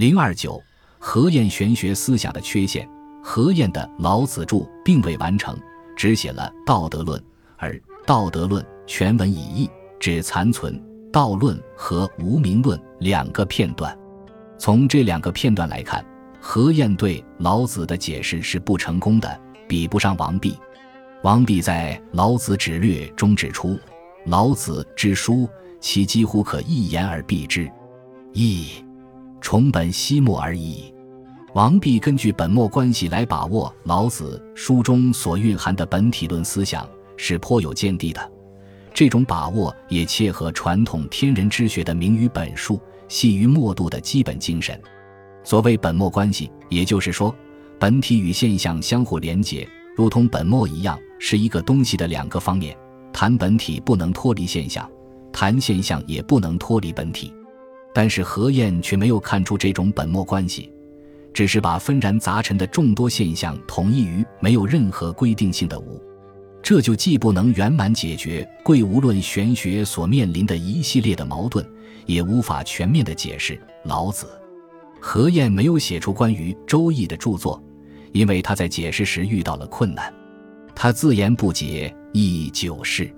零二九，何晏玄学思想的缺陷。何晏的《老子著》并未完成，只写了《道德论》，而《道德论》全文已佚，只残存《道论》和《无名论》两个片段。从这两个片段来看，何晏对老子的解释是不成功的，比不上王弼。王弼在《老子指略》中指出：“老子之书，其几乎可一言而蔽之，亦重本息末而已。”王弼根据本末关系来把握老子书中所蕴含的本体论思想，是颇有见地的。这种把握也切合传统天人之学的明于本数、细于末度的基本精神。所谓本末关系，也就是说，本体与现象相互连结，如同本末一样，是一个东西的两个方面。谈本体不能脱离现象，谈现象也不能脱离本体。但是何晏却没有看出这种本末关系。只是把纷然杂陈的众多现象统一于没有任何规定性的无，这就既不能圆满解决贵无论玄学所面临的一系列的矛盾，也无法全面的解释老子。何晏没有写出关于《周易》的著作，因为他在解释时遇到了困难。他自言不解，亦久事。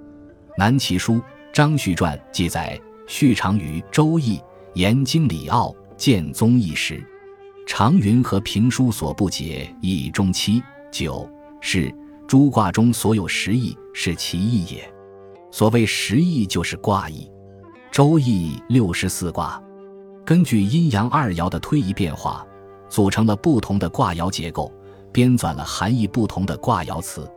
南齐书《张旭传》记载，旭长于《周易》言经理奥，见宗义时。常云和评书所不解，以中七九是诸卦中所有十义，是其义也。所谓十义，就是卦义。周易六十四卦，根据阴阳二爻的推移变化，组成了不同的卦爻结构，编纂了含义不同的卦爻辞。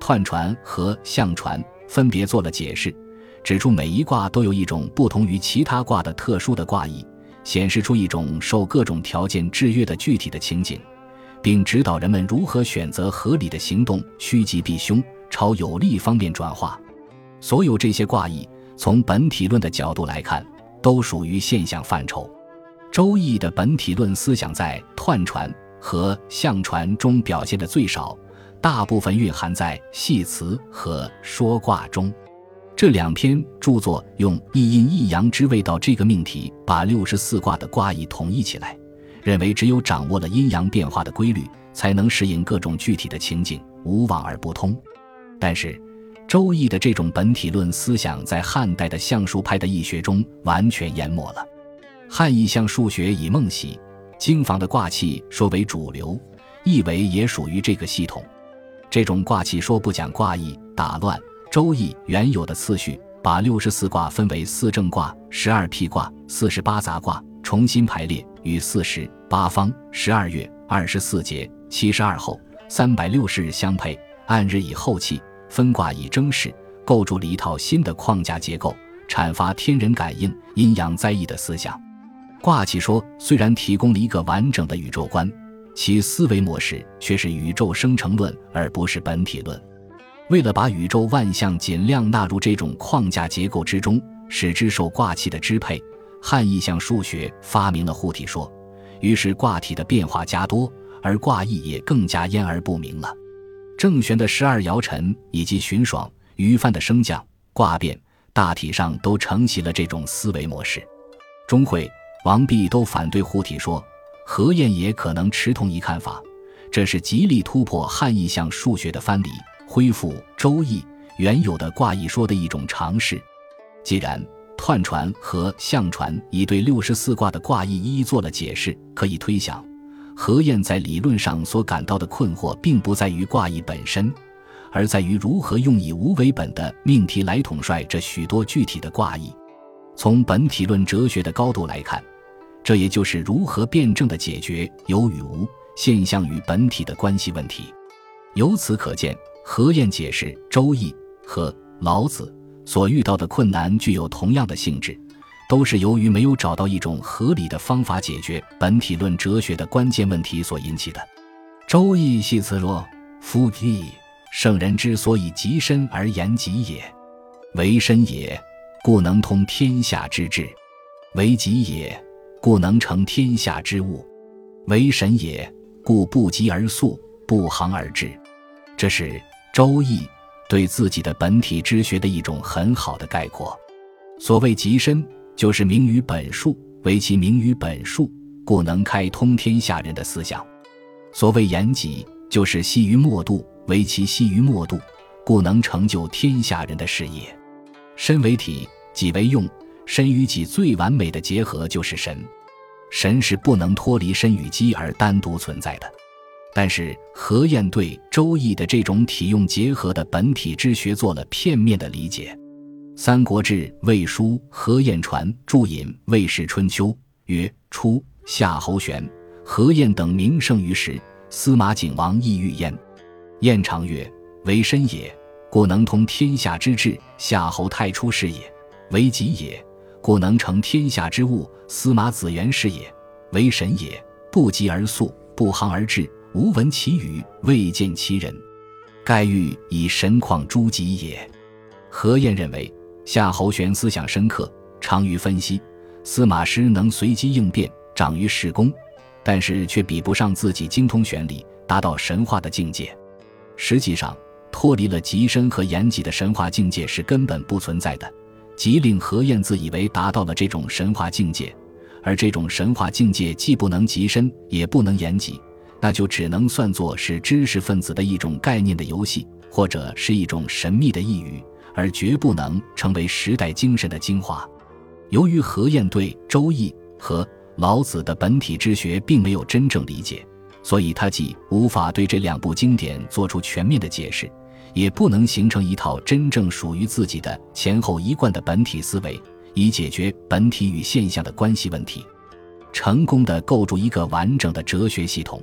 彖传和象传分别做了解释，指出每一卦都有一种不同于其他卦的特殊的卦意。显示出一种受各种条件制约的具体的情景，并指导人们如何选择合理的行动，趋吉避凶，朝有利方面转化。所有这些卦意，从本体论的角度来看，都属于现象范畴。周易的本体论思想在彖传和象传中表现的最少，大部分蕴含在系辞和说卦中。这两篇著作用一阴一阳之谓道这个命题，把六十四卦的卦意统一起来，认为只有掌握了阴阳变化的规律，才能适应各种具体的情景，无往而不通。但是，《周易》的这种本体论思想在汉代的象数派的易学中完全淹没了。汉易象数学以孟喜、经房的卦气说为主流，易为也属于这个系统。这种卦气说不讲卦意，打乱。周易原有的次序，把六十四卦分为四正卦、十二辟卦、四十八杂卦，重新排列，与四时、八方、十二月、二十四节、七十二候、三百六十日相配，按日以后气，分卦以征时，构筑了一套新的框架结构，阐发天人感应、阴阳灾异的思想。卦气说虽然提供了一个完整的宇宙观，其思维模式却是宇宙生成论，而不是本体论。为了把宇宙万象尽量纳入这种框架结构之中，使之受卦气的支配，汉意象数学发明了护体说，于是卦体的变化加多，而卦意也更加焉而不明了。郑玄的十二爻辰以及荀爽、于范的升降、卦变，大体上都承袭了这种思维模式。钟会、王弼都反对护体说，何晏也可能持同一看法，这是极力突破汉意象数学的藩篱。恢复《周易》原有的卦意说的一种尝试。既然彖传和象传已对六十四卦的卦意一一做了解释，可以推想，何晏在理论上所感到的困惑，并不在于卦意本身，而在于如何用以无为本的命题来统帅这许多具体的卦意。从本体论哲学的高度来看，这也就是如何辩证的解决有与无、现象与本体的关系问题。由此可见。何晏解释《周易》和老子所遇到的困难具有同样的性质，都是由于没有找到一种合理的方法解决本体论哲学的关键问题所引起的。《周易》系辞若：“夫易，圣人之所以极深而言极也。为深也，故能通天下之志；为极也，故能成天下之物；为神也，故不疾而速，不航而至。”这是。周易对自己的本体之学的一种很好的概括。所谓极深，就是明于本数，为其明于本数，故能开通天下人的思想。所谓言己，就是细于末度，为其细于末度，故能成就天下人的事业。身为体，己为用，身与己最完美的结合就是神。神是不能脱离身与机而单独存在的。但是何晏对《周易》的这种体用结合的本体之学做了片面的理解。《三国志·魏书·何晏传注引《魏氏春秋》曰：“初，夏侯玄、何晏等名盛于时，司马景王亦欲焉。晏长曰：‘为身也，故能通天下之志；夏侯太初是也，为己也，故能成天下之物；司马子元是也，为神也，不疾而速，不航而至。’”无闻其语，未见其人，盖欲以神况诸己也。何晏认为夏侯玄思想深刻，长于分析；司马师能随机应变，长于事功，但是却比不上自己精通玄理，达到神话的境界。实际上，脱离了极深和严谨的神话境界是根本不存在的，即令何晏自以为达到了这种神话境界，而这种神话境界既不能极深，也不能严己。那就只能算作是知识分子的一种概念的游戏，或者是一种神秘的呓语，而绝不能成为时代精神的精华。由于何晏对《周易》和老子的本体之学并没有真正理解，所以他既无法对这两部经典做出全面的解释，也不能形成一套真正属于自己的前后一贯的本体思维，以解决本体与现象的关系问题，成功的构筑一个完整的哲学系统。